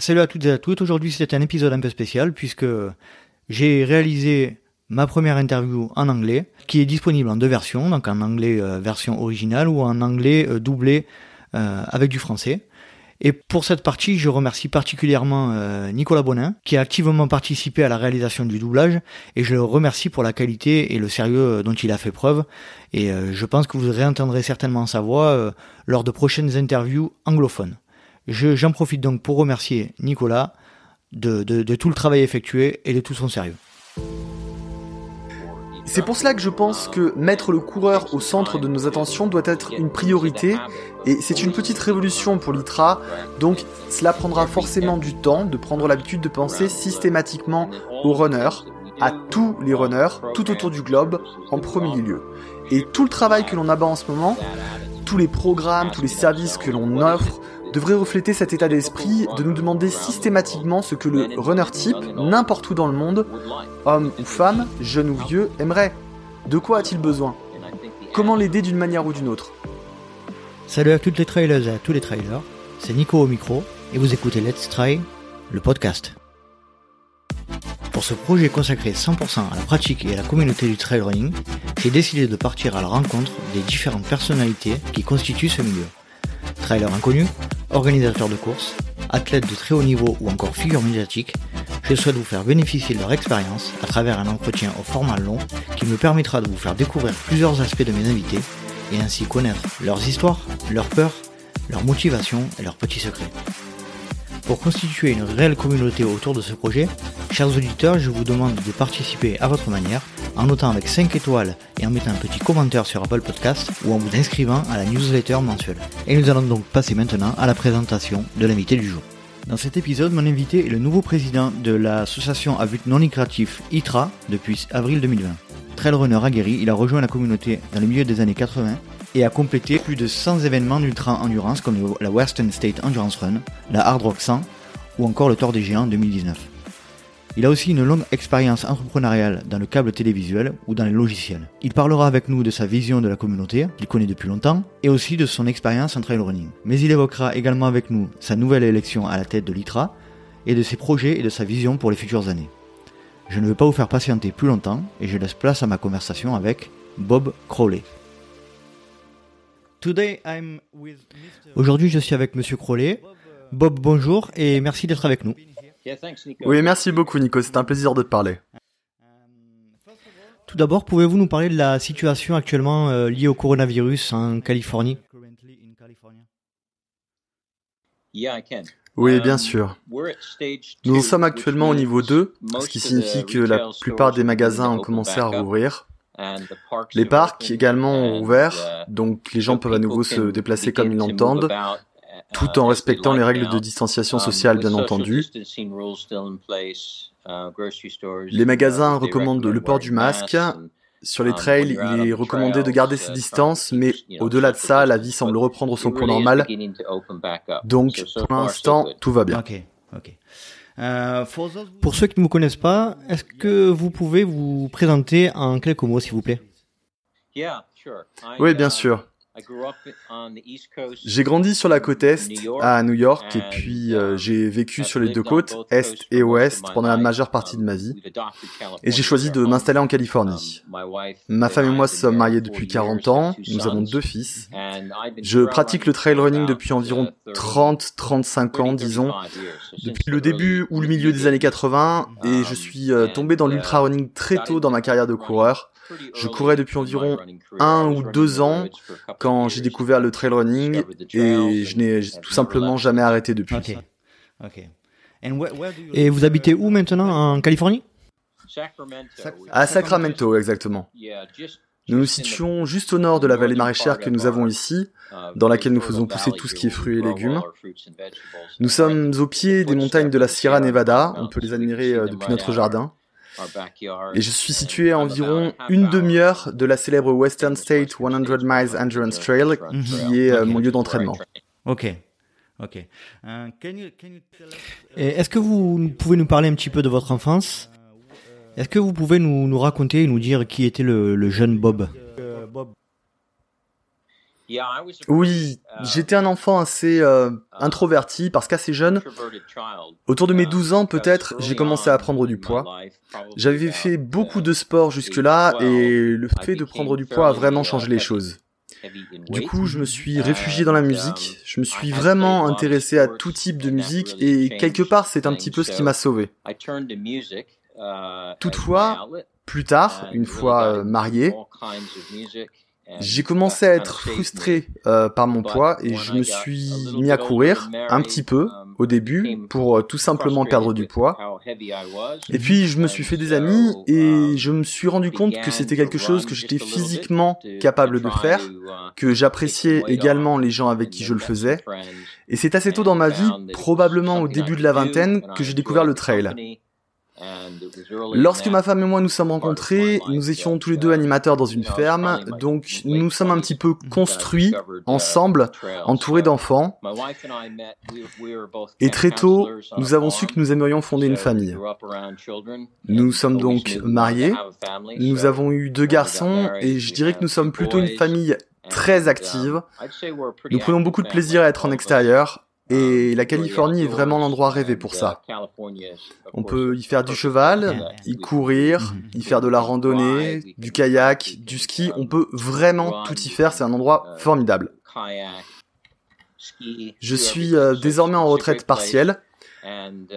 Salut à toutes et à tous. Aujourd'hui, c'est un épisode un peu spécial puisque j'ai réalisé ma première interview en anglais qui est disponible en deux versions, donc en anglais euh, version originale ou en anglais euh, doublé euh, avec du français. Et pour cette partie, je remercie particulièrement Nicolas Bonin, qui a activement participé à la réalisation du doublage, et je le remercie pour la qualité et le sérieux dont il a fait preuve. Et je pense que vous réentendrez certainement sa voix lors de prochaines interviews anglophones. J'en profite donc pour remercier Nicolas de, de, tout le travail effectué et de tout son sérieux. C'est pour cela que je pense que mettre le coureur au centre de nos attentions doit être une priorité, et c'est une petite révolution pour l'ITRA, donc cela prendra forcément du temps de prendre l'habitude de penser systématiquement aux runners, à tous les runners, tout autour du globe, en premier lieu. Et tout le travail que l'on abat en ce moment, tous les programmes, tous les services que l'on offre, devrait refléter cet état d'esprit de nous demander systématiquement ce que le runner type, n'importe où dans le monde, homme ou femme, jeune ou vieux, aimerait. De quoi a-t-il besoin? Comment l'aider d'une manière ou d'une autre? Salut à toutes les trailers et à tous les trailers, c'est Nico au micro et vous écoutez Let's Try, le podcast. Pour ce projet consacré 100% à la pratique et à la communauté du trail running, j'ai décidé de partir à la rencontre des différentes personnalités qui constituent ce milieu. Trailer inconnu, organisateurs de courses, athlètes de très haut niveau ou encore figures médiatiques, je souhaite vous faire bénéficier de leur expérience à travers un entretien au format long qui me permettra de vous faire découvrir plusieurs aspects de mes invités et ainsi connaître leurs histoires, leurs peurs, leurs motivations et leurs petits secrets. Pour constituer une réelle communauté autour de ce projet, chers auditeurs, je vous demande de participer à votre manière en notant avec 5 étoiles et en mettant un petit commentaire sur Apple Podcast ou en vous inscrivant à la newsletter mensuelle. Et nous allons donc passer maintenant à la présentation de l'invité du jour. Dans cet épisode, mon invité est le nouveau président de l'association à but non lucratif ITRA depuis avril 2020. Trailrunner aguerri, il a rejoint la communauté dans le milieu des années 80 et a complété plus de 100 événements d'ultra endurance comme la Western State Endurance Run, la Hard Rock 100 ou encore le Tour des Géants en 2019. Il a aussi une longue expérience entrepreneuriale dans le câble télévisuel ou dans les logiciels. Il parlera avec nous de sa vision de la communauté, qu'il connaît depuis longtemps, et aussi de son expérience en trail running. Mais il évoquera également avec nous sa nouvelle élection à la tête de l'ITRA et de ses projets et de sa vision pour les futures années. Je ne veux pas vous faire patienter plus longtemps et je laisse place à ma conversation avec Bob Crowley. Aujourd'hui, je suis avec Monsieur Crowley. Bob, bonjour et merci d'être avec nous. Oui, merci beaucoup Nico, c'est un plaisir de te parler. Tout d'abord, pouvez-vous nous parler de la situation actuellement euh, liée au coronavirus en Californie? Oui, bien um, sûr. Nous sommes actuellement au niveau 2, ce qui signifie que la plupart des magasins ont commencé à rouvrir. Les parcs également ont ouvert, uh, donc les gens peuvent à nouveau se déplacer comme ils l'entendent, tout en respectant les règles de distanciation um, sociale, bien entendu. Uh, les magasins recommandent le port du masque. Sur les um, trails, il est recommandé de garder ses distances, mais au-delà de ça, la vie semble reprendre son cours normal. Donc, pour l'instant, tout va bien. Euh, pour ceux qui ne vous connaissent pas, est-ce que vous pouvez vous présenter en quelques mots, s'il vous plaît? Oui, bien uh, sûr. J'ai grandi sur la côte Est, à New York, et puis euh, j'ai vécu sur les deux côtes, Est et Ouest, pendant la majeure partie de ma vie. Et j'ai choisi de m'installer en Californie. Ma femme et moi sommes mariés depuis 40 ans, nous avons deux fils. Je pratique le trail running depuis environ 30-35 ans, disons, depuis le début ou le milieu des années 80, et je suis euh, tombé dans l'ultra running très tôt dans ma carrière de coureur. Je courais depuis environ un ou deux ans quand j'ai découvert le trail running et je n'ai tout simplement jamais arrêté depuis. Et vous habitez où maintenant en Californie? À Sacramento, exactement. Nous nous situons juste au nord de la vallée maraîchère que nous avons ici, dans laquelle nous faisons pousser tout ce qui est fruits et légumes. Nous sommes au pied des montagnes de la Sierra Nevada, on peut les admirer euh, depuis notre jardin. Et je suis situé à environ une demi-heure de la célèbre Western State 100 Miles Endurance Trail, qui est euh, mon lieu d'entraînement. Ok. Ok. Euh, est-ce que vous pouvez nous parler un petit peu de votre enfance? Est-ce que vous pouvez nous, nous raconter, nous dire qui était le, jeune Bob Oui, uh, j'étais un enfant assez euh, introverti parce qu'assez jeune, autour de mes 12 ans peut-être, j'ai commencé à prendre du poids. J'avais fait beaucoup de sport jusque-là et le fait de prendre du poids a vraiment changé les choses. Du coup, je me suis réfugié dans la musique, je me suis vraiment intéressé à tout type de musique et quelque part c'est un petit peu ce qui m'a sauvé. Toutefois, plus tard, une fois euh, marié, j'ai commencé à être frustré euh, par mon poids et je me suis mis à courir un petit peu au début pour euh, tout simplement perdre du poids. Et puis je me suis fait des amis et je me suis rendu compte que c'était quelque chose que j'étais physiquement capable de faire, que j'appréciais également les gens avec qui je le faisais. Et c'est assez tôt dans ma vie, probablement au début de la vingtaine, que j'ai découvert le trail. Lorsque ma femme et moi nous sommes rencontrés, nous étions tous les deux animateurs dans une ferme, donc nous sommes un petit peu construits ensemble, entourés d'enfants. Et très tôt, nous avons su que nous aimerions fonder une famille. Nous sommes donc mariés, nous avons eu deux garçons et je dirais que nous sommes plutôt une famille très active. Nous prenons beaucoup de plaisir à être en extérieur, et la Californie est vraiment l'endroit rêvé pour ça. On peut y faire du cheval, y courir, y faire de la randonnée, du kayak, du ski. On peut vraiment tout y faire. C'est un endroit formidable. Je suis euh, désormais en retraite partielle.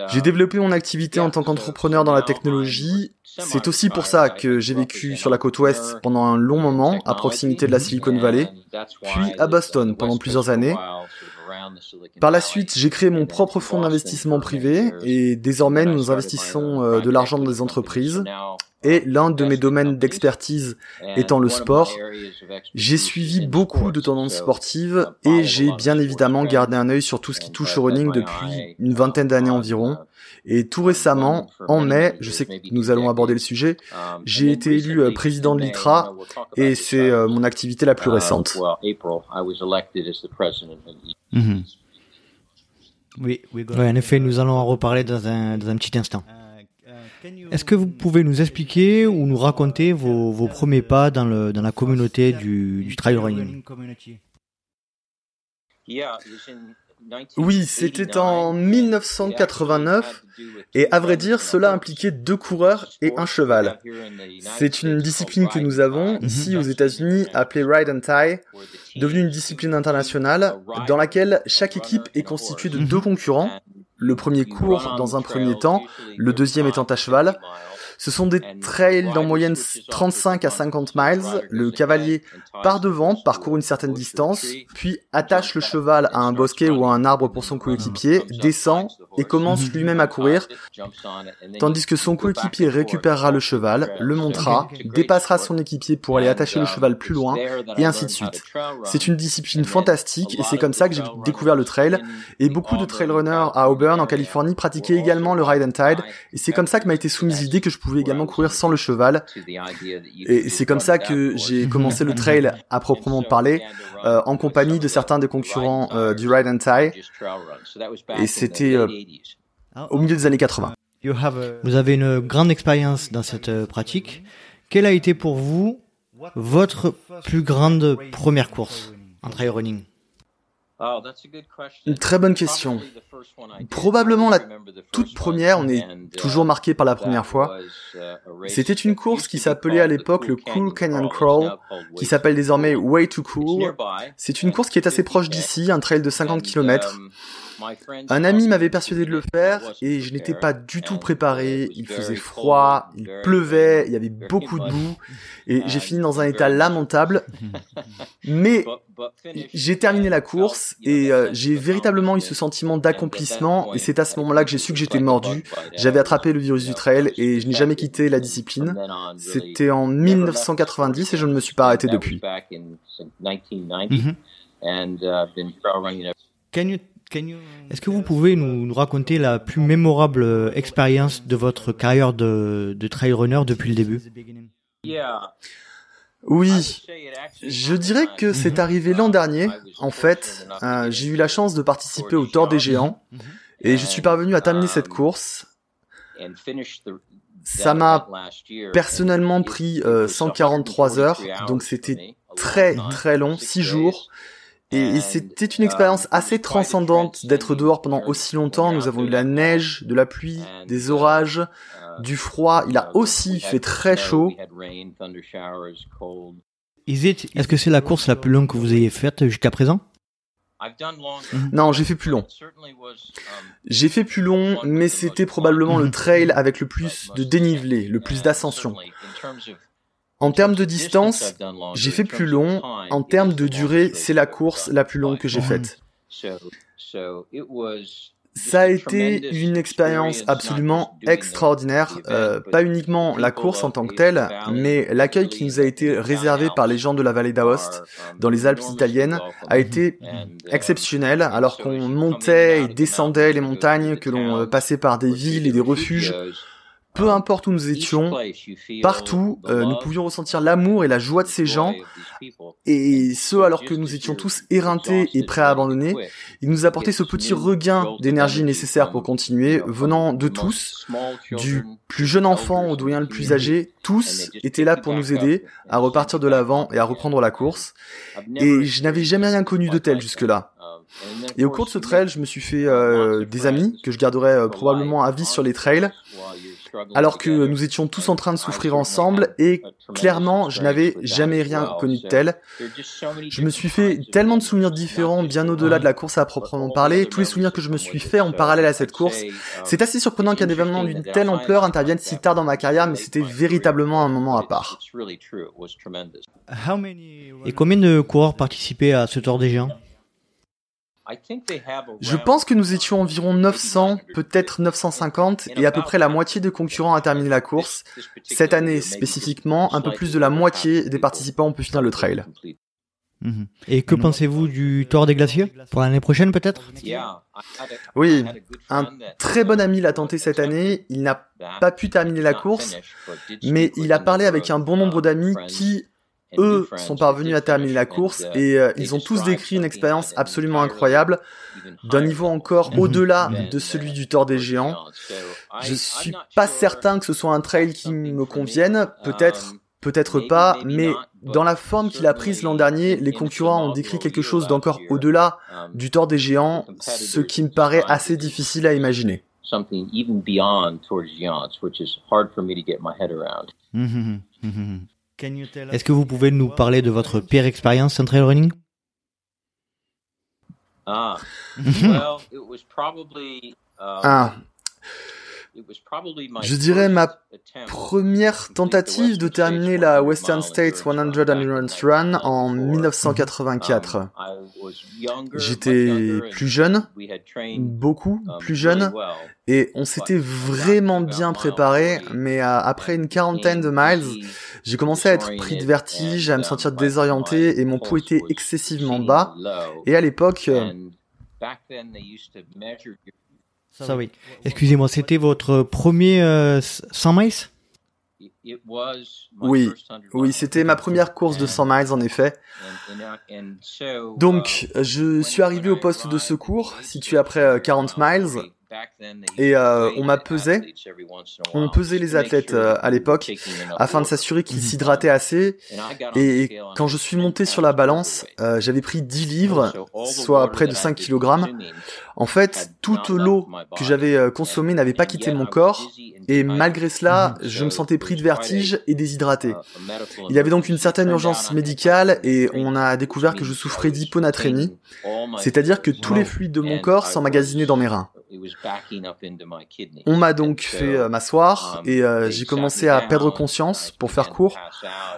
J'ai développé mon activité en tant qu'entrepreneur dans la technologie. C'est aussi pour ça que j'ai vécu sur la côte ouest pendant un long moment, à proximité de la Silicon Valley, puis à Boston pendant plusieurs années, par la suite, j'ai créé mon propre fonds d'investissement privé et désormais nous investissons euh, de l'argent dans des entreprises. Et l'un de mes domaines d'expertise étant le sport, j'ai suivi beaucoup de tendances sportives et j'ai bien évidemment gardé un œil sur tout ce qui touche au running depuis une vingtaine d'années environ. Et tout récemment, en mai, je sais que nous allons aborder le sujet, j'ai été élu euh, président de l'ITRA et c'est euh, mon activité la plus récente. Mhm. Oui, en effet, nous allons en reparler dans un, dans un petit instant. Est-ce que vous pouvez nous expliquer ou nous raconter vos, vos premiers pas dans, le, dans la communauté du, du trail running oui, c'était en 1989 et à vrai dire, cela impliquait deux coureurs et un cheval. C'est une discipline que nous avons ici aux États-Unis appelée Ride and Tie, devenue une discipline internationale dans laquelle chaque équipe est constituée de deux concurrents. Le premier court dans un premier temps, le deuxième étant à cheval. Ce sont des trails d'en moyenne 35 à 50 miles. Le cavalier part devant, parcourt une certaine distance, puis attache le cheval à un bosquet ou à un arbre pour son coéquipier, descend et commence lui-même à courir, tandis que son coéquipier récupérera le cheval, le montera, dépassera son équipier pour aller attacher le cheval plus loin, et ainsi de suite. C'est une discipline fantastique et c'est comme ça que j'ai découvert le trail. Et beaucoup de trail runners à Auburn, en Californie, pratiquaient également le ride and tide, et c'est comme ça que m'a été soumise l'idée que je pouvais également courir sans le cheval. Et c'est comme ça que j'ai commencé le trail à proprement parler, euh, en compagnie de certains des concurrents euh, du Ride and Tie. Et c'était euh, au milieu des années 80. Vous avez une grande expérience dans cette pratique. Quelle a été pour vous votre plus grande première course en trail running? Une très bonne question. Probablement la toute première, on est toujours marqué par la première fois. C'était une course qui s'appelait à l'époque le Cool Canyon Crawl, qui s'appelle désormais Way to Cool. C'est une course qui est assez proche d'ici, un trail de 50 km. Un ami m'avait persuadé de le faire et je n'étais pas du tout préparé. Il faisait froid, il pleuvait, il y avait beaucoup de boue et j'ai fini dans un état lamentable. Mais j'ai terminé la course et euh, j'ai véritablement eu ce sentiment d'accomplissement et c'est à ce moment-là que j'ai su que j'étais mordu. J'avais attrapé le virus du trail et je n'ai jamais quitté la discipline. C'était en 1990 et je ne me suis pas arrêté depuis. Est-ce que vous pouvez nous, raconter la plus mémorable euh, expérience de votre carrière de, de trail runner depuis le début? Oui, je dirais que c'est arrivé l'an dernier. En fait, euh, j'ai eu la chance de participer au Tour des Géants et je suis parvenu à terminer cette course. Ça m'a personnellement pris 143 heures, donc c'était très très long, 6 jours. Et, c'était une expérience assez transcendante d'être dehors pendant aussi longtemps. Nous avons eu la neige, de la pluie, des orages, du froid. Il a aussi fait très chaud. Est-ce que c'est la course la plus longue que vous ayez faite jusqu'à présent? Mhm. non, j'ai fait plus long. J'ai fait plus long, mais c'était probablement le trail avec le plus de dénivelé, le plus d'ascension. En termes de distance, j'ai fait plus long. En termes de durée, c'est la course la plus longue que j'ai faite. Ça a été une expérience absolument extraordinaire, euh, pas uniquement la course en tant que telle, mais l'accueil qui nous a été réservé par les gens de la vallée d'Aoste, dans les Alpes italiennes, a été exceptionnel, alors qu'on montait et descendait les montagnes, que l'on passait par des villes et des refuges peu importe où nous étions, partout, euh, nous pouvions ressentir l'amour et la joie de ces gens, et ce alors que nous étions tous éreintés et prêts à abandonner, ils nous apportaient ce petit regain d'énergie nécessaire pour continuer, venant de tous, du plus jeune enfant au doyen le plus âgé, tous étaient là pour nous aider à repartir de l'avant et à reprendre la course, et je n'avais jamais rien connu de tel jusque-là. Et au cours de ce trail, je me suis fait euh, des amis que je garderai euh, probablement à vie sur les trails alors que nous étions tous en train de souffrir ensemble et clairement je n'avais jamais rien connu de tel. Je me suis fait tellement de souvenirs différents bien au-delà de la course à proprement parler, tous les souvenirs que je me suis fait en parallèle à cette course. C'est assez surprenant qu'un événement d'une telle ampleur intervienne si tard dans ma carrière, mais c'était véritablement un moment à part. Et combien de coureurs participaient à ce Tour des Géants? Je pense que nous étions environ 900, peut-être 950, et à peu près la moitié des concurrents a terminé la course. Cette année spécifiquement, un peu plus de la moitié des participants ont pu finir le trail. Mhm. Et que pensez-vous du Tour des Glaciers Pour l'année prochaine peut-être? Oui, un très bon ami l'a tenté cette année, il n'a pas pu terminer la course, mais il a parlé avec un bon nombre d'amis qui eux sont parvenus à terminer la course et euh, ils ont tous décrit une expérience absolument incroyable, d'un niveau encore au-delà de celui du Tour des Géants. Je suis pas certain que ce soit un trail qui me convienne, peut-être, peut-être pas, mais dans la forme qu'il a prise l'an dernier, les concurrents ont décrit quelque chose d'encore au-delà du Tour des Géants, ce qui me paraît assez difficile à imaginer. Est-ce que vous pouvez nous parler de votre pire expérience en trail running? Ah, um. Je dirais ma première tentative de terminer la Western States 100 Endurance Run en 1984. Um, J'étais plus jeune, beaucoup um, plus jeune, et on s'était vraiment bien préparé, mais euh, après une quarantaine de miles, j'ai commencé à être pris de vertige, à me sentir désorienté, et mon pouls était excessivement bas. Et à l'époque, ça oui. Excusez-moi, c'était votre premier 100 euh, miles? Oui, oui, c'était ma première course de 100 miles en effet. Donc, je suis arrivé au poste de secours, situé après 40 euh, miles, et euh, on m'a pesé. On pesait les athlètes euh, à l'époque afin de s'assurer qu'ils s'hydrataient assez. Et quand je suis monté sur la balance, euh, j'avais pris 10 livres, soit près de 5 kg. En fait, toute l'eau que j'avais consommée n'avait pas quitté mon corps. Et malgré cela, je me sentais pris de vertige et déshydraté. Il y avait donc une certaine urgence médicale et on a découvert que je souffrais d'hyponatrémie, c'est-à-dire que tous les fluides de mon corps s'emmagasinaient dans mes reins. On m'a donc fait euh, m'asseoir um, et euh, j'ai commencé à perdre conscience pour faire court.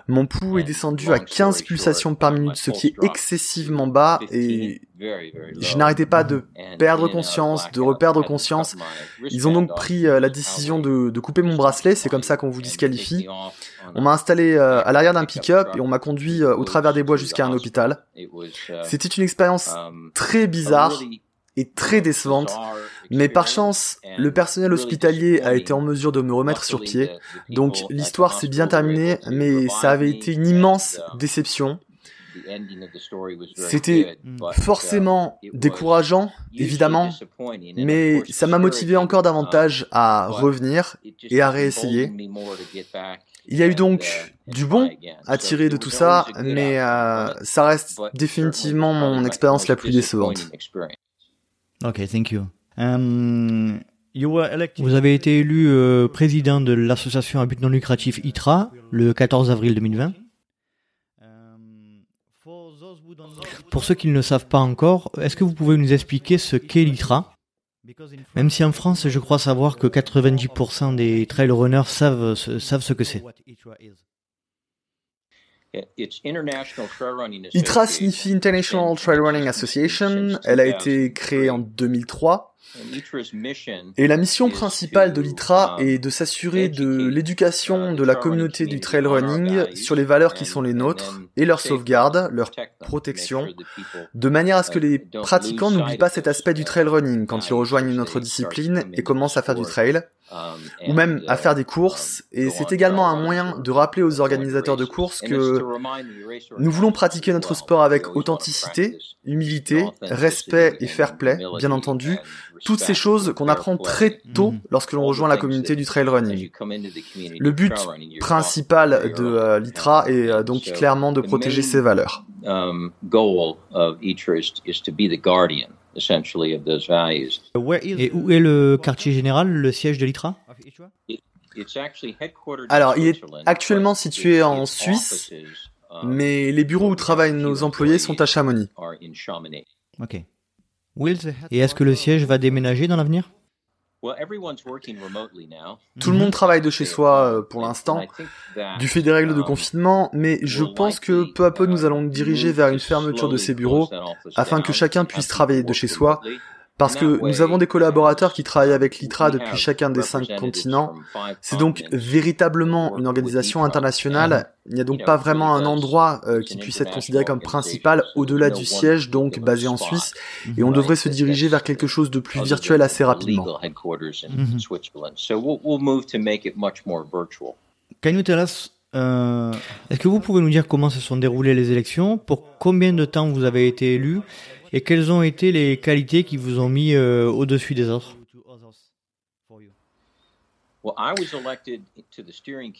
Mon pouls est descendu à 15 pulsations par minute, ce qui est excessivement bas et je n'arrêtais pas de perdre conscience, de reperdre conscience. Ils ont donc pris euh, la décision de, de couper mon bracelet, c'est comme ça qu'on vous disqualifie. On m'a installé à l'arrière d'un pick-up et on m'a conduit au travers des bois jusqu'à un hôpital. C'était une expérience um, très bizarre et très décevante mais par chance, le personnel hospitalier a été en mesure de me remettre sur pied. Donc l'histoire s'est bien terminée, mais ça avait été une immense déception. C'était forcément décourageant, évidemment, mais ça m'a motivé encore davantage à revenir et à réessayer. Il y a eu donc du bon à tirer de tout ça, mais euh, ça reste définitivement mon expérience la plus décevante. Ok, thank you. Um, vous avez été élu euh, président de l'association à but non lucratif ITRA le 14 avril 2020. Pour ceux qui ne le savent pas encore, est-ce que vous pouvez nous expliquer ce qu'est l'ITRA Même si en France, je crois savoir que 90% des trail runners savent, savent ce que c'est. ITRA signifie International Trail Running Association. Elle a été créée en 2003 et la mission principale de l'ITRA um, est de s'assurer de l'éducation uh, de la communauté du trail running sur les valeurs qui sont les nôtres et leur sauvegarde, leur protection, de manière à ce que les pratiquants n'oublient pas cet aspect du trail running quand ils rejoignent une autre discipline et commencent à faire du trail, um, ou même à faire des um, courses. Et c'est également un moyen de rappeler aux organisateurs de courses que nous voulons pratiquer notre sport avec authenticité, humilité, respect et fair play, bien entendu, toutes ces choses qu'on apprend très tôt mhm. lorsque l'on rejoint la communauté du trail running. Le but principal de euh, l'ITRA est euh, donc clairement de protéger ces valeurs. Et où est le quartier général, le siège de l'ITRA? Alors, il est actuellement situé en Suisse, mais les bureaux où travaillent nos employés sont à Chamonix. Ok. Et est-ce que le siège va déménager dans l'avenir? Tout le monde travaille de chez soi euh, pour l'instant, du fait des règles de um, confinement, mais je pense que peu à peu nous allons nous diriger vers une fermeture de ces bureaux afin que chacun puisse travailler de chez soi parce que nous avons des collaborateurs qui travaillent avec l'ITRA depuis chacun des cinq continents. C'est donc véritablement une organisation internationale. Il n'y a donc pas vraiment un endroit euh, qui puisse être considéré comme principal au-delà du siège, donc basé en Suisse. Et on devrait se diriger vers quelque chose de plus virtuel assez rapidement. Euh, est-ce que vous pouvez nous dire comment se sont déroulées les élections? Pour combien de temps vous avez été élu? Et quelles ont été les qualités qui vous ont mis euh, au-dessus des autres?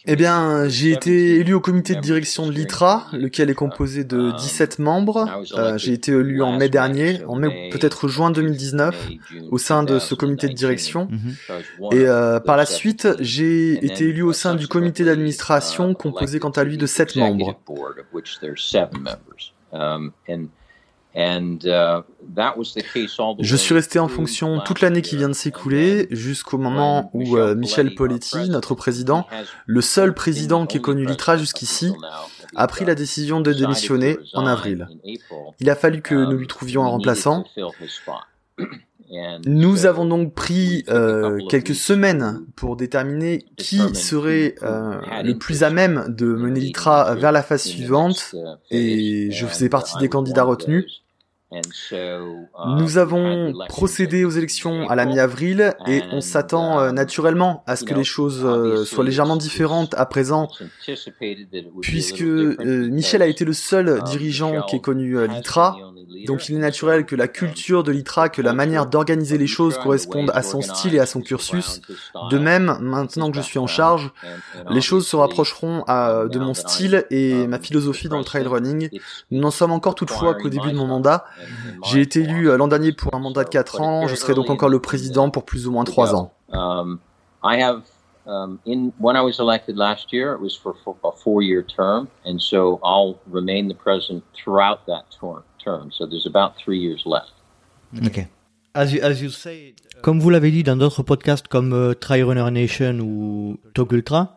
Eh bien, j'ai été élu au comité de direction de l'ITRA, lequel est composé de 17 um, membres. Euh, j'ai été élu en mai dernier, en mai peut-être juin 2019, au sein de ce comité de direction. Mm-hmm. Et euh, par la suite, j'ai été élu au sein du comité d'administration, composé quant à lui de 7 membres. Uh, Je suis resté en fonction toute l'année qui vient de s'écouler, jusqu'au moment où euh, Michel Poletti, notre président, le seul président qui ait connu l'ITRA jusqu'ici, a pris la décision de démissionner en avril. Il a fallu que nous lui um, trouvions un remplaçant. Nous avons donc pris euh, quelques semaines pour déterminer qui serait euh, le plus à même de mener l'ITRA vers la phase suivante, et je faisais partie des candidats retenus. Nous avons procédé aux élections à la mi-avril et on s'attend euh, naturellement à ce que les choses euh, soient légèrement différentes à présent, puisque euh, Michel a été le seul dirigeant qui ait connu l'ITRA donc il est naturel que la culture de l'ITRA, que la manière d'organiser les choses correspondent à son style et à son cursus. De même, maintenant que je suis en charge, les choses se rapprocheront de mon style et ma philosophie dans le trail running. Nous n'en sommes encore toutefois qu'au début de mon mandat. J'ai été élu euh, l'an dernier pour un mandat de 4 ans, je serai donc encore le président pour plus ou moins 3 ans. In when I was elected last year, it was for, for a four-year term, and so I'll remain the president throughout that term. So there's about three years left. Okay. As you, as you say, comme vous l'avez dit dans d'autres podcasts comme uh, Try Runner Nation ou Talk Ultra,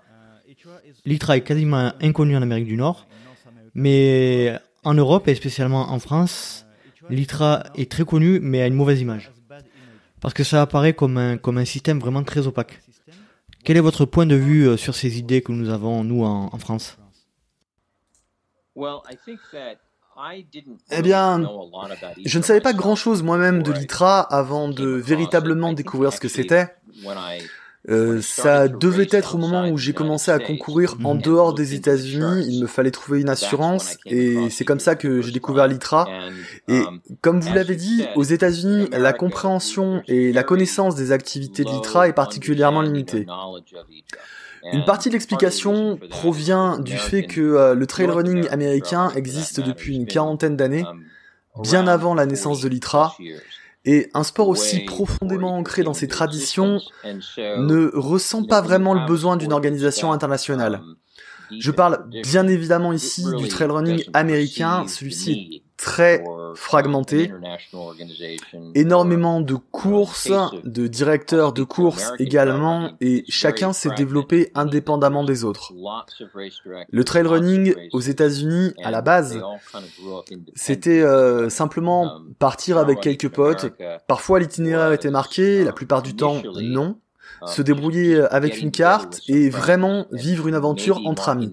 l'ITRA est quasiment inconnu en Amérique du Nord, mais en Europe et spécialement en France, l'ITRA est très connu mais a une mauvaise image. Parce que ça apparaît comme un, comme un système vraiment très opaque. Quel est votre point de vue euh, sur ces idées que nous avons, nous, en, France? Eh bien, je ne savais pas grand-chose moi-même de l'ITRA avant de véritablement découvrir ce que c'était. Euh, ça devait être au moment où j'ai commencé à concourir en dehors des États-Unis. Il me fallait trouver une assurance et c'est comme ça que j'ai découvert l'ITRA. Et comme vous l'avez dit, aux États-Unis, la compréhension et la connaissance des activités de l'ITRA est particulièrement limitée. Une partie de l'explication provient du fait que euh, le trail running américain existe depuis une quarantaine d'années, bien avant la naissance de l'ITRA, et un sport aussi profondément ancré dans ses traditions ne ressent pas vraiment le besoin d'une organisation internationale. Je parle bien évidemment ici du trail running américain, celui-ci est très fragmenté, énormément de courses, de directeurs de courses également, et chacun s'est développé indépendamment des autres. Le trail running aux États-Unis, à la base, c'était euh, simplement partir avec quelques potes. Parfois l'itinéraire était marqué, la plupart du temps non se débrouiller euh, avec une carte et vraiment vivre une aventure entre amis.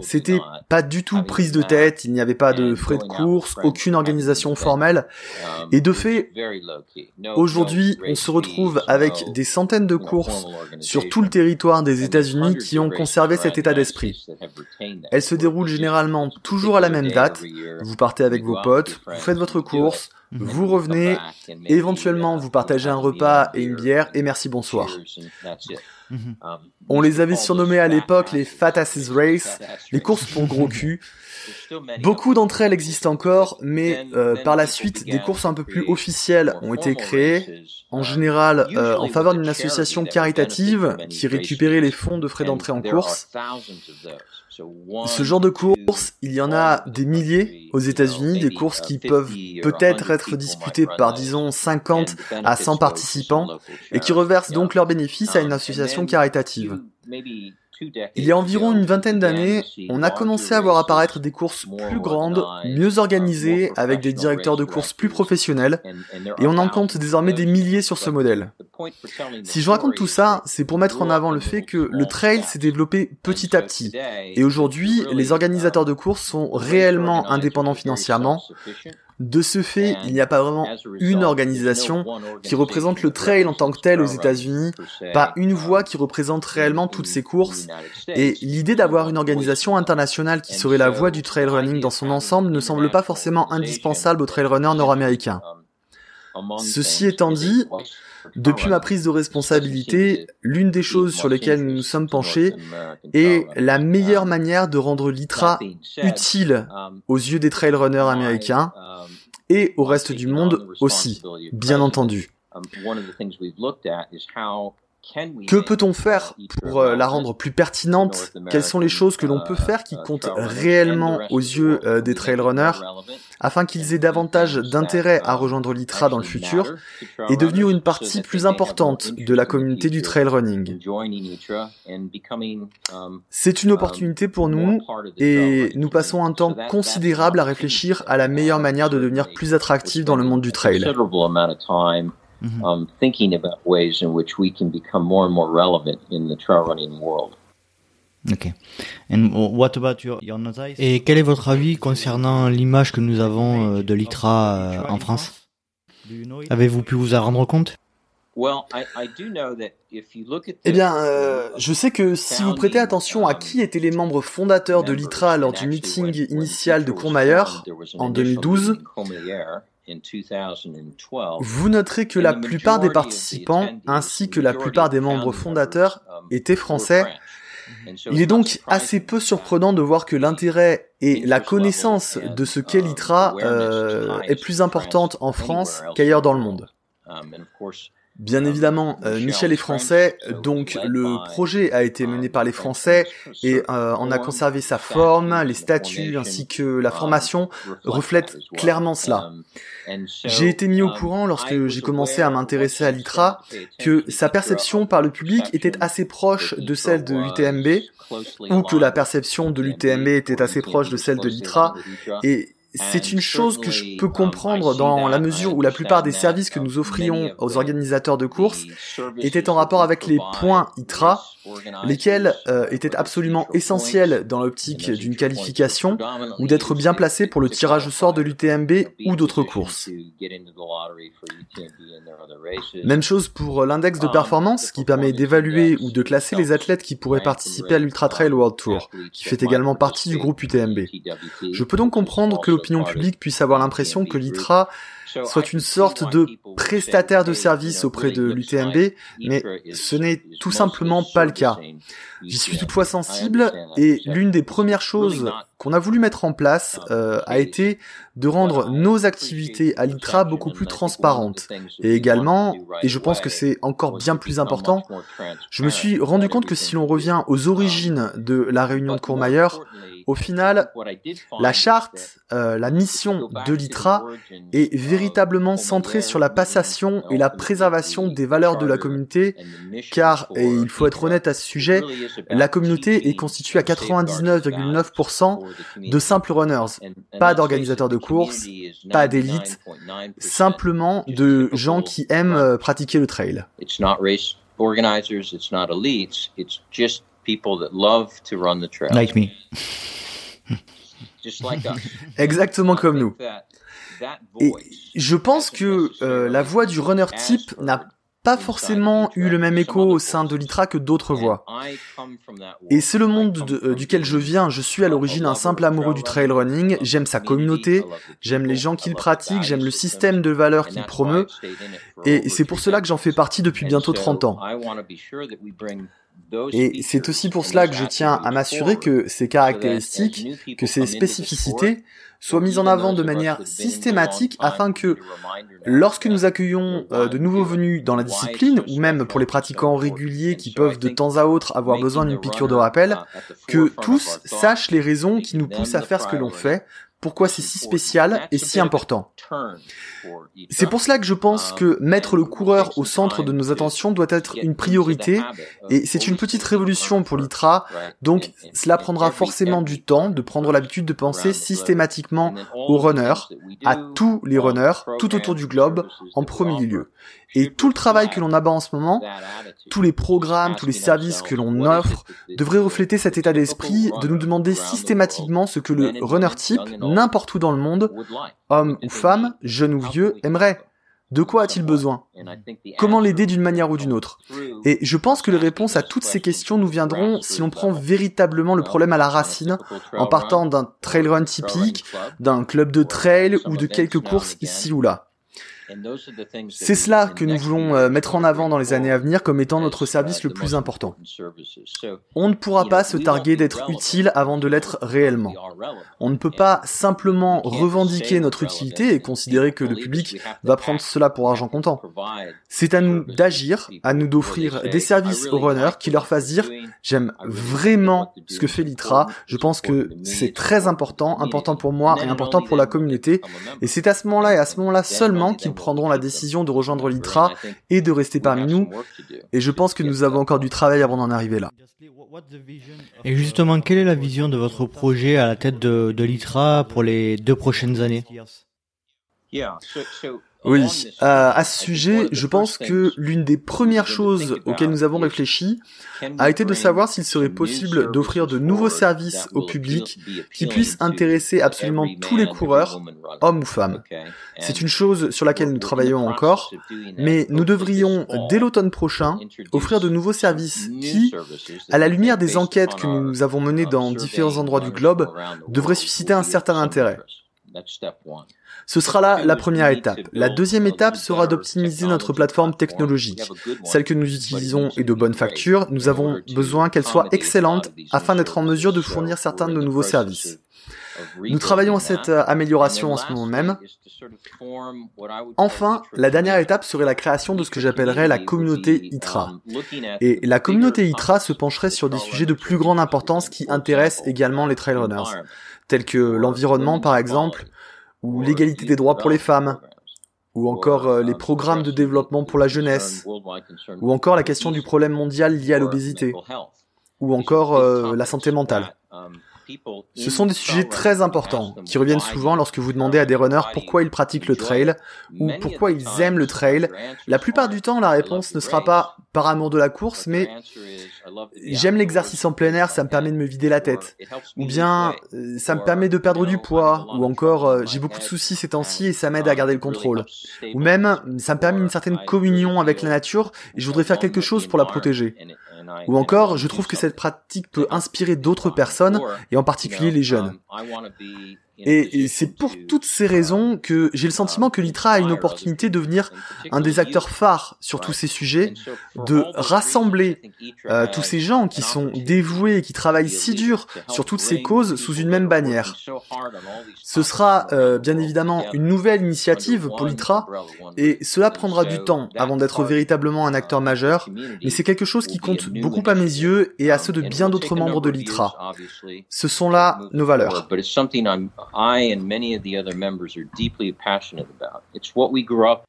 C'était pas du tout prise de tête, il n'y avait pas de frais de course, aucune organisation formelle. Et de fait, aujourd'hui, on se retrouve avec des centaines de courses sur tout le territoire des États-Unis qui ont conservé cet état d'esprit. Elles se déroulent généralement toujours à la même date. Vous partez avec vos potes, vous faites votre course. Vous revenez, éventuellement vous partagez un repas et une bière et merci bonsoir. Mhm. Um, On les avait surnommés à l'époque les Fat Asses Race, les courses pour gros cul. Beaucoup d'entre elles existent encore, mais euh, par la suite, des courses un peu plus officielles ont été créées, en général euh, en faveur d'une association caritative qui récupérait les fonds de frais d'entrée en course. Ce genre de courses, il y en a des milliers aux États-Unis, des courses qui peuvent peut-être être disputées par disons 50 à 100 participants et qui reversent donc leurs bénéfices à une association caritative. Il y a environ une vingtaine d'années, on a commencé à voir apparaître des courses plus grandes, mieux organisées, avec des directeurs de courses plus professionnels, et on en compte désormais des milliers sur ce modèle. Si je raconte tout ça, c'est pour mettre en avant le fait que le trail s'est développé petit à petit, et aujourd'hui, les organisateurs de courses sont réellement indépendants financièrement, de ce fait, il n'y a pas vraiment une organisation qui représente le trail en tant que tel aux États-Unis, pas une voix qui représente réellement toutes ces courses, et l'idée d'avoir une organisation internationale qui serait la voix du trail running dans son ensemble ne semble pas forcément indispensable aux trail runners nord-américains. Ceci étant dit, depuis ma prise de responsabilité, l'une des choses sur lesquelles nous nous sommes penchés est la meilleure manière de rendre l'ITRA utile aux yeux des trail runners américains et au reste du monde aussi, bien entendu. Que peut-on faire pour euh, la rendre plus pertinente? Quelles sont les choses que l'on peut faire qui comptent réellement aux yeux euh, des trail runners afin qu'ils aient davantage d'intérêt à rejoindre l'ITRA dans le futur et devenir une partie plus importante de la communauté du trail running C'est une opportunité pour nous et nous passons un temps considérable à réfléchir à la meilleure manière de devenir plus attractif dans le monde du trail. Et quel est votre avis concernant l'image que nous avons euh, de l'ITRA euh, en France? Avez-vous pu vous en rendre compte? Eh bien, euh, je sais que si vous prêtez attention à qui étaient les membres fondateurs de l'ITRA lors du meeting initial de Courmayeur en 2012, vous noterez que la plupart des participants, ainsi que la plupart des membres fondateurs, um, étaient français. Il est donc assez peu surprenant de voir que l'intérêt et la connaissance de ce qu'est um, l'ITRA euh, est plus importante en France qu'ailleurs dans le monde. Um, Bien évidemment, euh, Michel est français, donc le projet a été mené par les Français et euh, on a conservé sa forme, les statuts ainsi que la formation reflètent clairement cela. J'ai été mis au courant lorsque j'ai commencé à m'intéresser à l'ITRA que sa perception par le public était assez proche de celle de l'UTMB ou que la perception de l'UTMB était assez proche de celle de l'ITRA et c'est une chose que je peux comprendre dans la mesure où la plupart des services que nous offrions aux organisateurs de courses étaient en rapport avec les points ITRA, lesquels euh, étaient absolument essentiels dans l'optique d'une qualification ou d'être bien placé pour le tirage au sort de l'UTMB ou d'autres courses. Même chose pour l'index de performance qui permet d'évaluer ou de classer les athlètes qui pourraient participer à l'Ultra Trail World Tour, qui fait également partie du groupe UTMB. Je peux donc comprendre que l'opinion publique puisse avoir l'impression que l'ITRA soit une sorte de prestataire de service auprès de l'UTMB, mais ce n'est tout simplement pas le cas. J'y suis toutefois sensible et l'une des premières choses qu'on a voulu mettre en place euh, a été de rendre nos activités à l'ITRA beaucoup plus transparentes. Et également, et je pense que c'est encore bien plus important, je me suis rendu compte que si l'on revient aux origines de la réunion de Courmayeur, au final, la charte, euh, la mission de l'ITRA est véritablement centrée sur la passation et la préservation des valeurs de la communauté, car, et il faut être honnête à ce sujet, la communauté est constituée à 99,9% de simples runners, pas d'organisateurs de courses, pas d'élites, simplement de gens qui aiment euh, pratiquer le trail. Like me. Exactement comme nous. Et je pense que euh, la voix du runner type n'a pas forcément eu le même écho au sein de l'ITRA que d'autres voix. Et c'est le monde euh, duquel je viens. Je suis à l'origine un simple amoureux du trail running. J'aime sa communauté, j'aime les gens qui le pratiquent, j'aime le système de valeurs qu'il promeut. Et c'est pour cela que j'en fais partie depuis bientôt 30 ans. Et c'est aussi pour cela que je tiens à m'assurer que ces caractéristiques, que ces spécificités soient mises en avant de manière systématique afin que lorsque nous accueillons euh, de nouveaux venus dans la discipline, ou même pour les pratiquants réguliers qui peuvent de temps à autre avoir besoin d'une piqûre de rappel, que tous sachent les raisons qui nous poussent à faire ce que l'on fait, pourquoi c'est si spécial et si important. C'est pour cela que je pense que mettre le coureur au centre de nos attentions doit être une priorité. et c'est une petite révolution pour l'ITRA, donc cela prendra forcément du temps de prendre l'habitude de penser systématiquement aux runners, à tous les runners, tout autour du globe, en premier lieu. Et tout le travail que l'on abat en ce moment, tous les programmes, tous les services que l'on offre, devraient refléter cet état d'esprit de nous demander systématiquement ce que le runner type, n'importe où dans le monde, homme ou femme, jeune ou vieux, aimerait. De quoi a-t-il besoin Comment l'aider d'une manière ou d'une autre Et je pense que les réponses à toutes ces questions nous viendront si l'on prend véritablement le problème à la racine, en partant d'un trail run typique, d'un club de trail ou de quelques courses ici ou là. C'est cela que nous voulons euh, mettre en avant dans les années à venir comme étant notre service le plus important. On ne pourra pas se targuer d'être utile avant de l'être réellement. On ne peut pas simplement revendiquer notre utilité et considérer que le public va prendre cela pour argent comptant. C'est à nous d'agir, à nous d'offrir des services aux runners qui leur fassent dire j'aime vraiment ce que fait l'ITRA, je pense que c'est très important, important pour moi et important pour la communauté, et c'est à ce moment-là et à ce moment-là seulement qu'ils prendront la décision de rejoindre l'ITRA et de rester parmi nous. Et je pense que nous avons encore du travail avant d'en arriver là. Et justement, quelle est la vision de votre projet à la tête de, de l'ITRA pour les deux prochaines années? Oui, euh, à ce sujet, je pense que l'une des premières choses auxquelles nous avons réfléchi a été de savoir s'il serait possible d'offrir de nouveaux services au public qui puissent intéresser absolument tous les coureurs, hommes ou femmes. C'est une chose sur laquelle nous travaillons encore, mais nous devrions, dès l'automne prochain, offrir de nouveaux services qui, à la lumière des enquêtes que nous avons menées dans différents endroits du globe, devraient susciter un certain intérêt. Ce sera là la première étape. La deuxième étape sera d'optimiser notre plateforme technologique. Celle que nous utilisons est de bonne facture. Nous avons besoin qu'elle soit excellente afin d'être en mesure de fournir certains de nos nouveaux services. Nous travaillons à cette euh, amélioration en ce moment même. Enfin, la dernière étape serait la création de ce que j'appellerais la communauté ITRA. Et la communauté ITRA se pencherait sur des sujets de plus grande importance qui intéressent également les trailrunners, tels que l'environnement par exemple, ou l'égalité des droits pour les femmes, ou encore euh, les programmes de développement pour la jeunesse, ou encore la question du problème mondial lié à l'obésité, ou encore euh, la santé mentale. Ce sont des sujets très importants qui reviennent souvent lorsque vous demandez à des runners pourquoi ils pratiquent le trail ou pourquoi ils aiment le trail. La plupart du temps, la réponse ne sera pas par amour de la course, mais j'aime l'exercice en plein air, ça me permet de me vider la tête. Ou bien, euh, ça me permet de perdre du poids. Ou encore, euh, j'ai beaucoup de soucis ces temps-ci et ça m'aide à garder le contrôle. Ou même, ça me permet une certaine communion avec la nature et je voudrais faire quelque chose pour la protéger. Ou encore, je trouve que cette pratique peut inspirer d'autres personnes, et en particulier les jeunes. Et, c'est pour toutes ces raisons que j'ai le sentiment que l'ITRA a une opportunité de devenir un des acteurs phares sur tous ces sujets, de rassembler euh, tous ces gens qui sont dévoués et qui travaillent si dur sur toutes ces causes sous une même bannière. Ce sera euh, bien évidemment une nouvelle initiative pour l'ITRA et cela prendra du temps avant d'être véritablement un acteur majeur, mais c'est quelque chose qui compte beaucoup à mes yeux et à ceux de bien d'autres membres de l'ITRA. Ce sont là nos valeurs. I and many of the other members are deeply passionate about. It's what we grew up.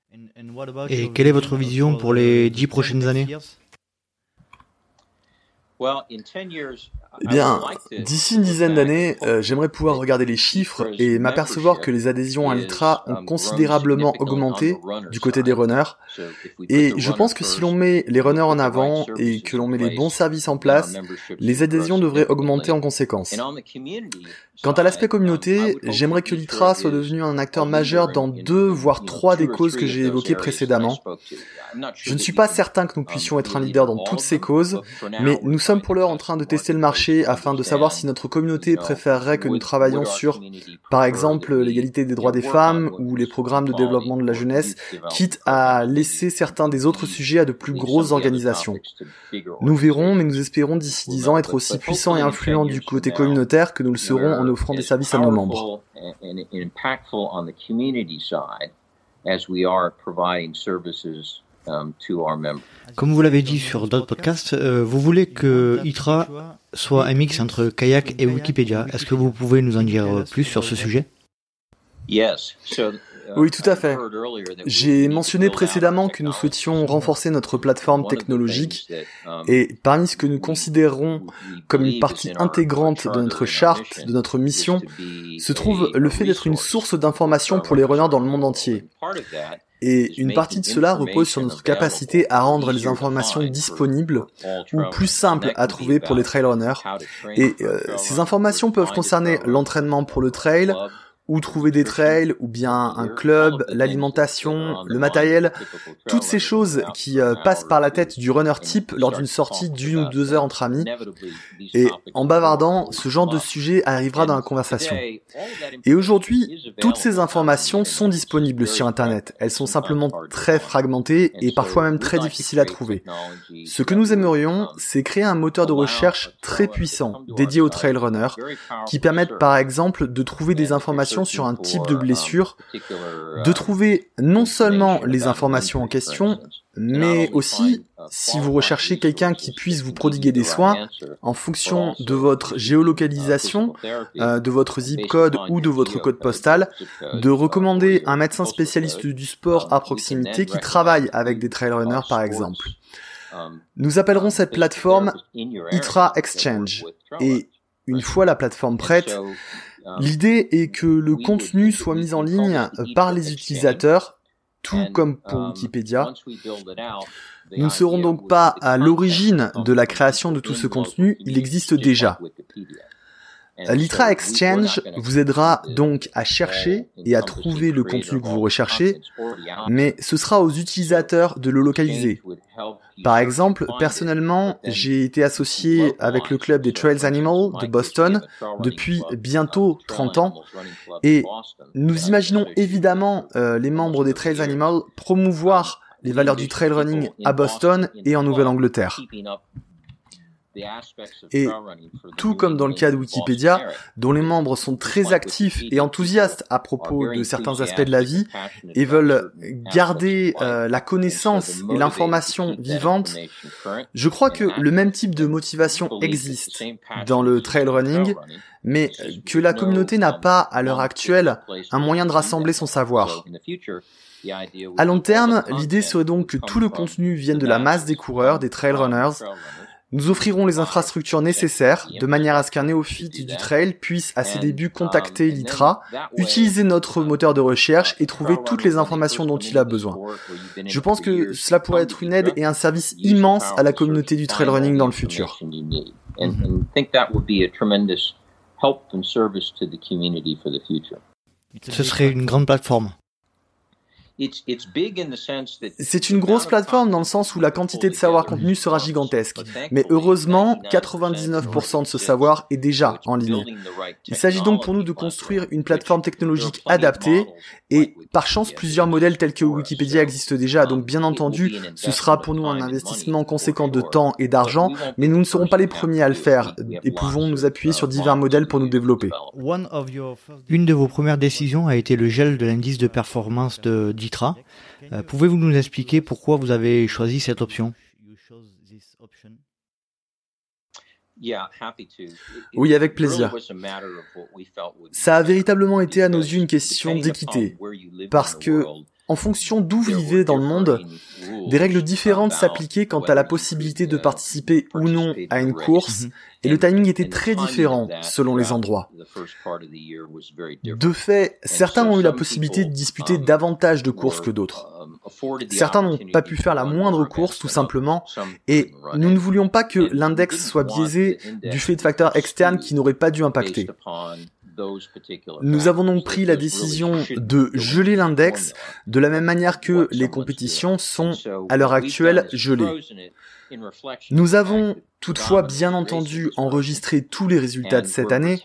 Et quelle est votre vision pour les dix prochaines années? Well, in 10 years, eh bien, d'ici une dizaine d'années, euh, j'aimerais pouvoir regarder les chiffres et m'apercevoir que les adhésions à l'ITRA ont um, considérablement augmenté du côté des runners. Et je pense que si l'on met les runners en avant et que l'on met les bons services en place, les adhésions devraient augmenter en conséquence. Quant à l'aspect communauté, j'aimerais que l'ITRA soit devenu un acteur majeur dans deux, voire trois des causes que j'ai évoquées précédemment. Je ne suis pas certain que nous puissions être un leader dans toutes ces causes, mais nous sommes pour l'heure en train de tester le marché afin de savoir si notre communauté préférerait que nous travaillions sur, par exemple, l'égalité des droits des femmes ou les programmes de développement de la jeunesse, quitte à laisser certains des autres sujets à de plus grosses organisations. Nous verrons, mais nous espérons d'ici dix ans être aussi puissants et influents du côté communautaire que nous le serons en offrant des services à nos membres. Comme vous l'avez dit sur d'autres podcasts, euh, vous voulez que ITRA soit un mix entre kayak et Wikipédia. Est-ce que vous pouvez nous en dire plus sur ce sujet? Oui, tout à fait. J'ai mentionné précédemment que nous souhaitions renforcer notre plateforme technologique et parmi ce que nous considérons comme une partie intégrante de notre charte, de notre mission, se trouve le fait d'être une source d'information pour les runners dans le monde entier. Et une partie de cela repose sur notre capacité à rendre les informations disponibles ou plus simples à trouver pour les trail runners. Et euh, ces informations peuvent concerner l'entraînement pour le trail, où trouver des trails, ou bien un club, l'alimentation, le matériel, toutes ces choses qui euh, passent par la tête du runner type lors d'une sortie d'une ou deux heures entre amis. Et en bavardant, ce genre de sujet arrivera dans la conversation. Et aujourd'hui, toutes ces informations sont disponibles sur Internet. Elles sont simplement très fragmentées et parfois même très difficiles à trouver. Ce que nous aimerions, c'est créer un moteur de recherche très puissant dédié aux trail runners qui permettent par exemple de trouver des informations sur un type de blessure, de trouver non seulement les informations en question, mais aussi si vous recherchez quelqu'un qui puisse vous prodiguer des soins en fonction de votre géolocalisation, euh, de votre zip code ou de votre code postal, de recommander un médecin spécialiste du sport à proximité qui travaille avec des trail runners par exemple. Nous appellerons cette plateforme ITRA Exchange. et une fois la plateforme prête, L'idée est que le contenu soit mis en ligne par les utilisateurs, tout comme pour Wikipédia. Nous ne serons donc pas à l'origine de la création de tout ce contenu, il existe déjà. L'ITRA Exchange vous aidera donc à chercher et à trouver le contenu que vous recherchez, mais ce sera aux utilisateurs de le localiser. Par exemple, personnellement, j'ai été associé avec le club des Trails Animals de Boston depuis bientôt 30 ans et nous imaginons évidemment euh, les membres des Trails Animals promouvoir les valeurs du trail running à Boston et en Nouvelle-Angleterre. Et tout comme dans le cas de Wikipédia, dont les membres sont très actifs et enthousiastes à propos de certains aspects de la vie et veulent garder euh, la connaissance et l'information vivante, je crois que le même type de motivation existe dans le trail running, mais que la communauté n'a pas à l'heure actuelle un moyen de rassembler son savoir. À long terme, l'idée serait donc que tout le contenu vienne de la masse des coureurs, des trail runners, Nous offrirons les infrastructures nécessaires de manière à ce qu'un néophyte du trail puisse à ses débuts contacter l'ITRA, utiliser notre moteur de recherche et trouver toutes les informations dont il a besoin. Je pense que cela pourrait être une aide et un service immense à la communauté du trail running dans le futur. Ce serait une grande plateforme. C'est une grosse plateforme dans le sens où la quantité de savoir contenu sera gigantesque. Mais heureusement, 99% de ce savoir est déjà en ligne. Il s'agit donc pour nous de construire une plateforme technologique adaptée et par chance plusieurs modèles tels que Wikipédia existent déjà. Donc bien entendu, ce sera pour nous un investissement conséquent de temps et d'argent, mais nous ne serons pas les premiers à le faire et pouvons nous appuyer sur divers modèles pour nous développer. Une de vos premières décisions a été le gel de l'indice de performance de euh, pouvez-vous nous expliquer pourquoi vous avez choisi cette option? Oui, avec plaisir. Ça a véritablement été à nos yeux une question d'équité, parce que en fonction d'où vous vivez dans le monde, des règles différentes s'appliquaient quant à la possibilité de participer ou non à une course, et le timing était très différent selon les endroits. De fait, certains ont eu la possibilité de disputer davantage de courses que d'autres. Certains n'ont pas pu faire la moindre course tout simplement, et nous ne voulions pas que l'index soit biaisé du fait de facteurs externes qui n'auraient pas dû impacter. Nous avons donc pris la décision de geler l'index de la même manière que les compétitions sont à l'heure actuelle gelées. Nous avons toutefois bien entendu enregistré tous les résultats de cette année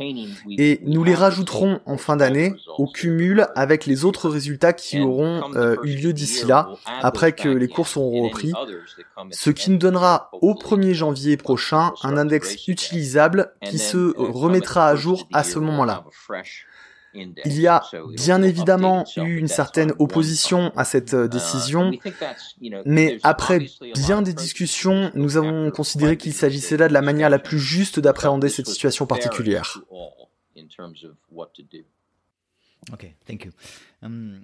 et nous les rajouterons en fin d'année au cumul avec les autres résultats qui auront euh, eu lieu d'ici là, après que les courses auront repris, ce qui nous donnera au 1er janvier prochain un index utilisable qui se remettra à jour à ce moment-là. Il y a bien évidemment eu une certaine opposition à cette euh, décision, mais après bien des discussions, nous avons considéré qu'il s'agissait là de la manière la plus juste d'appréhender cette situation particulière. Um,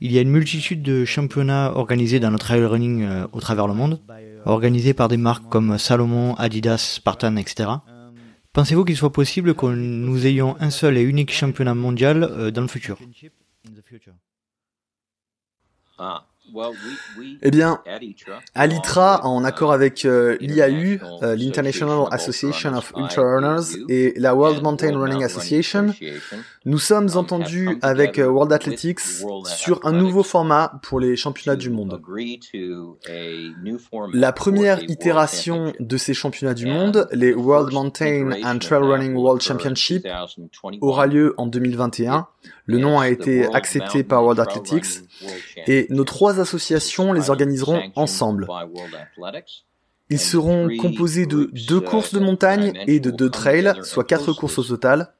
Il y a une multitude de championnats organisés dans le trail running euh, au travers le monde, organisés par des marques comme Salomon, Adidas, Spartan, etc. Pensez-vous qu'il soit possible que nous ayons un seul et unique championnat mondial euh, dans le futur? Eh bien, à l'ITRA, en accord avec euh, l'IAU, euh, l'International Association of Ultra Runners, et la World Mountain Running Association, nous sommes entendus avec euh, World Athletics sur un nouveau format pour les championnats du monde. La première itération de ces championnats du monde, les World Mountain and Trail Running World Championship, aura lieu en 2021. Le nom a été accepté par World Athletics et nos trois associations les organiseront ensemble. Ils seront composés de deux courses de montagne et de deux trails, soit quatre courses au total.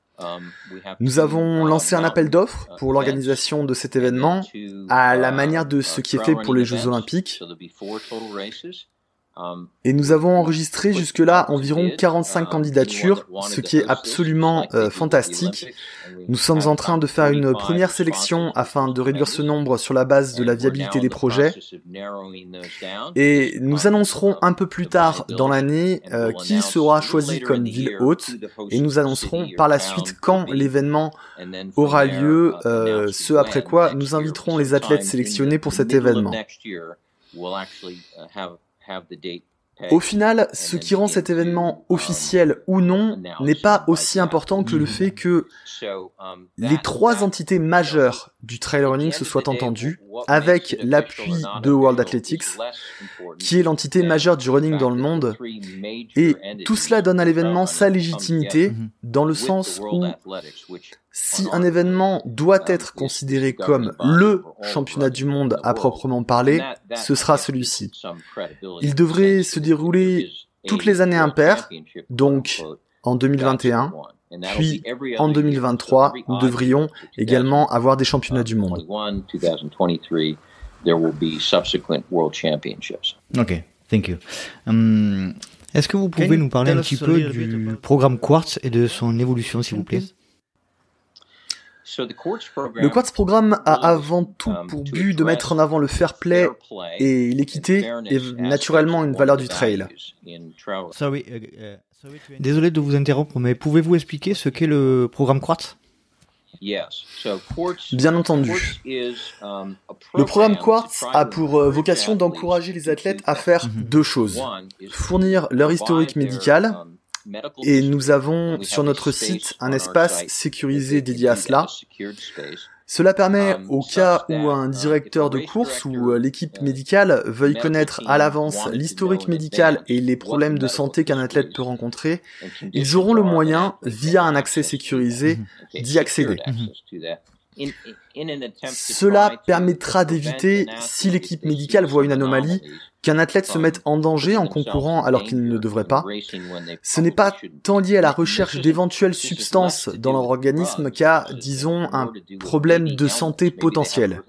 Nous avons lancé un appel d'offres pour l'organisation de cet événement à la manière de ce qui est fait pour les Jeux olympiques. Et nous avons enregistré jusque-là environ 45 candidatures, ce qui est absolument euh, fantastique. Nous sommes en train de faire une première sélection afin de réduire ce nombre sur la base de la viabilité des projets. Et nous annoncerons un peu plus tard dans l'année euh, qui sera choisi comme ville haute. Et nous annoncerons par la suite quand l'événement aura lieu, euh, ce après quoi nous inviterons les athlètes sélectionnés pour cet événement. Au final, ce qui rend cet événement officiel ou non n'est pas aussi important que le fait que les trois entités majeures du trail running se soient entendues, avec l'appui de World Athletics, qui est l'entité majeure du running dans le monde. Et tout cela donne à l'événement sa légitimité, dans le sens où si un événement doit être considéré comme le championnat du monde à proprement parler, ce sera celui-ci. Il devrait se dérouler toutes les années impaires, donc en 2021, puis en 2023, nous devrions également avoir des championnats du monde. Ok, thank you. Um, est-ce que vous pouvez nous parler un petit peu du programme Quartz et de son évolution, s'il vous plaît? Le Quartz Programme a avant tout um, pour but de mettre en avant le fair play et l'équité et naturellement une valeur du trail. Uh, uh, Désolé de vous interrompre, mais pouvez-vous expliquer ce qu'est le programme Quartz Bien entendu. um, Le programme Quartz a pour euh, vocation d'encourager les athlètes à faire deux choses. Fournir leur historique médical, um, et nous avons sur notre site un espace sécurisé dédié à cela. Cela permet, Um, au cas où un directeur de course ou euh, l'équipe médicale veuille connaître à l'avance l'historique médical et les problèmes de santé qu'un athlète peut rencontrer, ils auront le moyen, via un accès sécurisé, d'y accéder. Cela permettra d'éviter, si l'équipe médicale voit une anomalie, qu'un athlète se mette en danger en concourant alors qu'il ne devrait pas. Ce n'est pas tant lié à la recherche d'éventuelles substances dans leur organisme qu'à, disons, un problème de santé potentiel.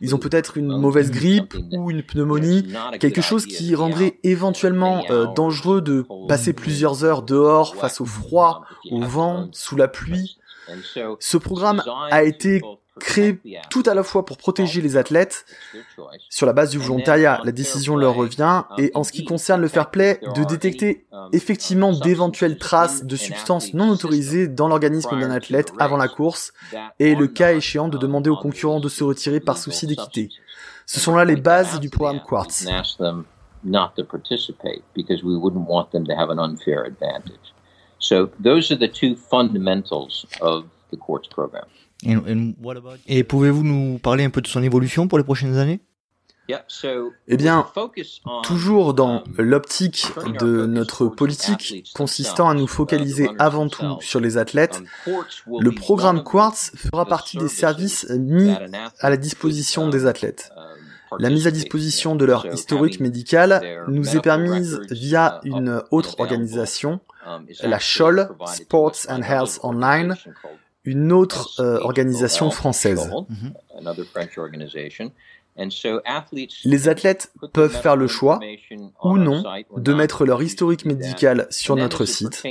Ils ont peut-être une mauvaise grippe ou une pneumonie, quelque chose qui rendrait éventuellement euh, dangereux de passer plusieurs heures dehors face au froid, au vent, sous la pluie. Ce programme a été créé tout à la fois pour protéger les athlètes sur la base du volontariat, la décision leur revient, et en ce qui concerne le fair play, de détecter effectivement d'éventuelles traces de substances non autorisées dans l'organisme d'un athlète avant la course, et le cas échéant de demander aux concurrents de se retirer par souci d'équité. Ce sont là les bases du programme Quartz. So those are the two fundamentals of the Quartz program. And- and what about- Et pouvez-vous nous parler un peu de son évolution pour les prochaines années? Yeah, so Eh bien, focus on, Toujours dans um, l'optique de notre politique consistant à nous focaliser avant tout sur les athlètes, um, will le be programme Quartz fera the partie des services mis à la disposition could, des um, athlètes. Um, La mise à disposition de leur historique médical nous est permise via uh, une up autre available, organisation, um, is la to Sports and Health another Online, une autre euh, SHOL, organisation française. SHOL, Mhm. Les athlètes peuvent faire le choix ou non de mettre leur historique médical sur notre site.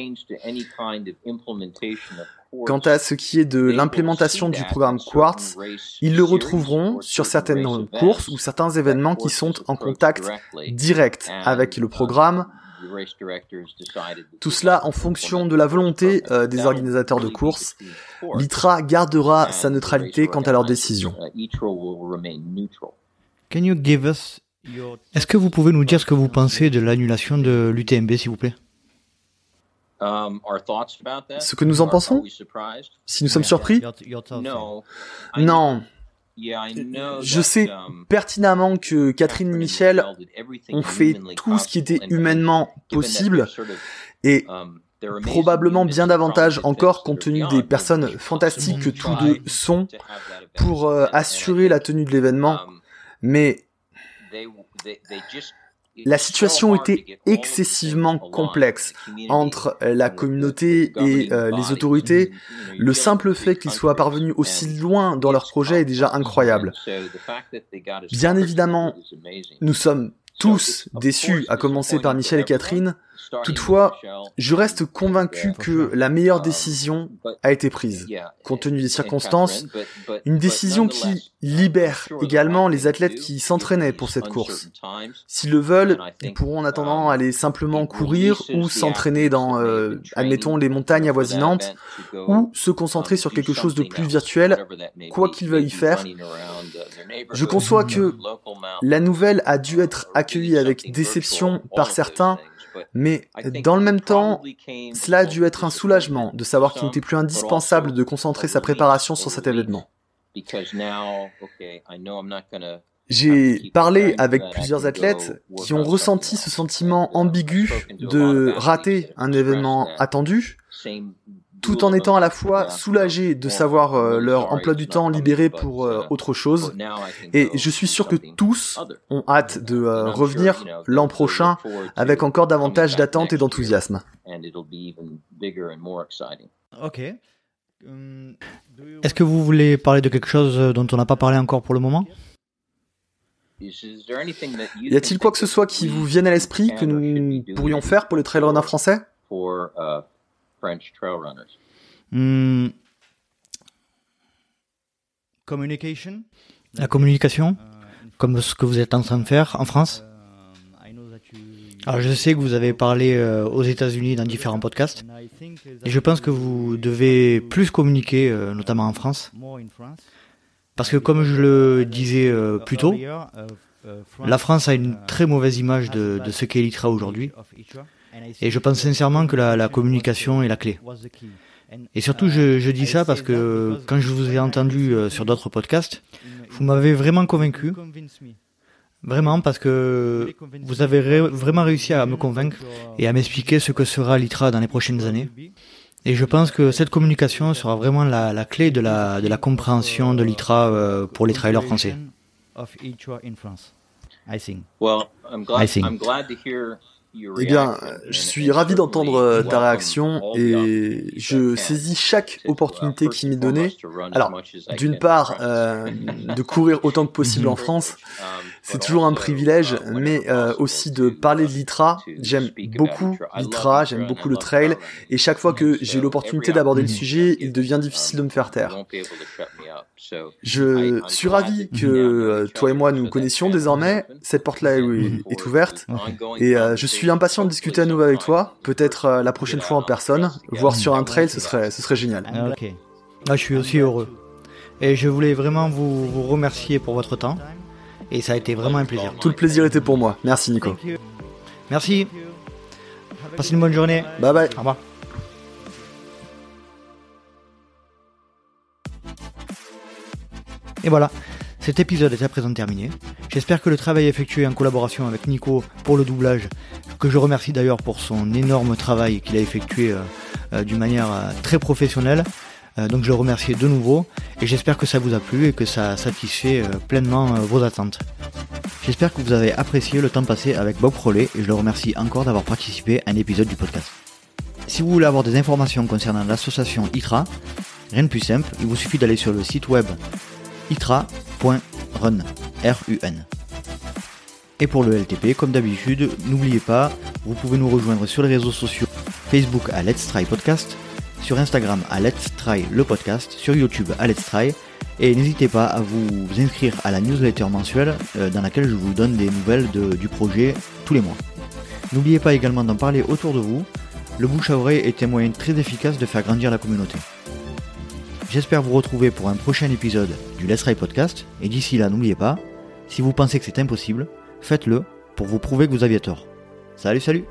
Quant à ce qui est de l'implémentation du programme Quartz, ils le retrouveront sur certain certaines courses ou certains événements qui sont en contact direct avec le programme, tout cela en fonction de la volonté euh, des organisateurs de courses. L'ITRA gardera sa neutralité quant à leurs organizers. décisions. Uh, ITRO will remain neutral. Can you give us your... Est-ce que vous pouvez nous dire ce que vous pensez de l'annulation de l'UTMB, s'il vous plaît? Um, our thoughts about that? Ce que nous en pensons? Si nous sommes surpris? Non. Yeah, I know Je sais um, pertinemment que Catherine et Michel ont fait tout ce qui était possible, and humainement possible et um, probablement bien davantage encore compte tenu des personnes fantastiques que tous deux sont pour euh, assurer la tenue de l'événement. um, Mais La situation était excessivement complexe entre euh, la communauté et euh, les autorités. Le simple fait qu'ils soient parvenus aussi loin dans leur projet est déjà incroyable. Bien évidemment. Nous sommes tous déçus, à commencer par Michel et Catherine. Toutefois, Je reste convaincu que la meilleure décision a été prise. compte tenu des circonstances, Une décision qui libère également les athlètes qui s'entraînaient pour cette course. S'ils le veulent, ils pourront en attendant aller simplement courir ou s'entraîner dans, euh, admettons, les montagnes avoisinantes ou se concentrer sur quelque chose de plus virtuel, quoi qu'ils veuillent y faire. Je conçois que La nouvelle a dû être accueillie avec déception par certains, mais dans le même temps, cela a dû être un soulagement de savoir qu'il n'était plus indispensable de concentrer sa préparation sur cet événement. J'ai parlé avec plusieurs athlètes qui ont ressenti ce sentiment ambigu de rater un événement attendu, tout en étant à la fois soulagés de savoir euh, leur emploi du temps libéré pour euh, autre chose. Et je suis sûr que tous ont hâte de euh, revenir l'an prochain avec encore davantage d'attente et d'enthousiasme. Ok. Est-ce que vous voulez parler de quelque chose dont on n'a pas parlé encore pour le moment? Y a-t-il quoi que ce soit qui vous vienne à l'esprit que nous pourrions faire pour les trail runners français? uh, French trail runners. Hum, La communication, comme ce que vous êtes en train de faire en France? Alors je sais que vous avez parlé euh, aux États-Unis dans différents podcasts, et je pense que vous devez plus communiquer, euh, notamment en France, parce que comme je le disais euh, plus tôt, la France a une très mauvaise image de, de ce qu'est l'ITRA aujourd'hui, et je pense sincèrement que la, la communication est la clé. Et surtout, je, je, dis ça parce que quand je vous ai entendu sur d'autres podcasts, vous m'avez vraiment convaincu Vraiment, parce que vous avez ré vraiment réussi à me convaincre et à m'expliquer ce que sera l'ITRA dans les prochaines années. Et je pense que cette communication sera vraiment la, la clé de la, de la compréhension de l'ITRA euh, pour les trailers français. Well, I'm glad, I'm glad to hear eh bien, je suis ravi d'entendre euh, ta réaction et je saisis chaque opportunité qui m'est donnée. Alors, d'une part, euh, de courir autant que possible en France, c'est toujours un privilège, mais euh, aussi de parler de l'ITRA. J'aime beaucoup l'ITRA, j'aime beaucoup le trail, et chaque fois que j'ai l'opportunité d'aborder le sujet, il devient difficile de me faire taire. Je suis ravi que toi et moi nous connaissions désormais. Cette porte-là est ouverte, et je suis impatient de discuter à nouveau avec toi, peut-être euh, la prochaine fois en personne, voire sur un trail, ce serait, ce serait génial. Ah, ok. Ah, je suis aussi heureux. Et je voulais vraiment vous, vous remercier pour votre temps. Et ça a été vraiment un plaisir. Tout le plaisir était pour moi. Merci Nico. Merci. Passez une bonne journée. Bye bye. Au revoir. Et voilà, cet épisode est à présent terminé. J'espère que le travail effectué en collaboration avec Nico pour le doublage, que je remercie d'ailleurs pour son énorme travail qu'il a effectué euh, euh, d'une manière euh, très professionnelle, donc je le remercie de nouveau et j'espère que ça vous a plu et que ça satisfait pleinement vos attentes. J'espère que vous avez apprécié le temps passé avec Bob Crowley et je le remercie encore d'avoir participé à un épisode du podcast. Si vous voulez avoir des informations concernant l'association ITRA, rien de plus simple, il vous suffit d'aller sur le site web itra.run. R-U-N. Et pour le LTP, comme d'habitude, n'oubliez pas, vous pouvez nous rejoindre sur les réseaux sociaux Facebook à Let's Try Podcast, sur Instagram à Let's Try le podcast, sur YouTube à Let's Try, et n'hésitez pas à vous inscrire à la newsletter mensuelle euh, dans laquelle je vous donne des nouvelles du projet tous les mois. N'oubliez pas également d'en parler autour de vous, le bouche à oreille est un moyen très efficace de faire grandir la communauté. J'espère vous retrouver pour un prochain épisode du Let's Try Podcast, et d'ici là, n'oubliez pas, si vous pensez que c'est impossible, faites-le pour vous prouver que vous aviez tort. Salut, salut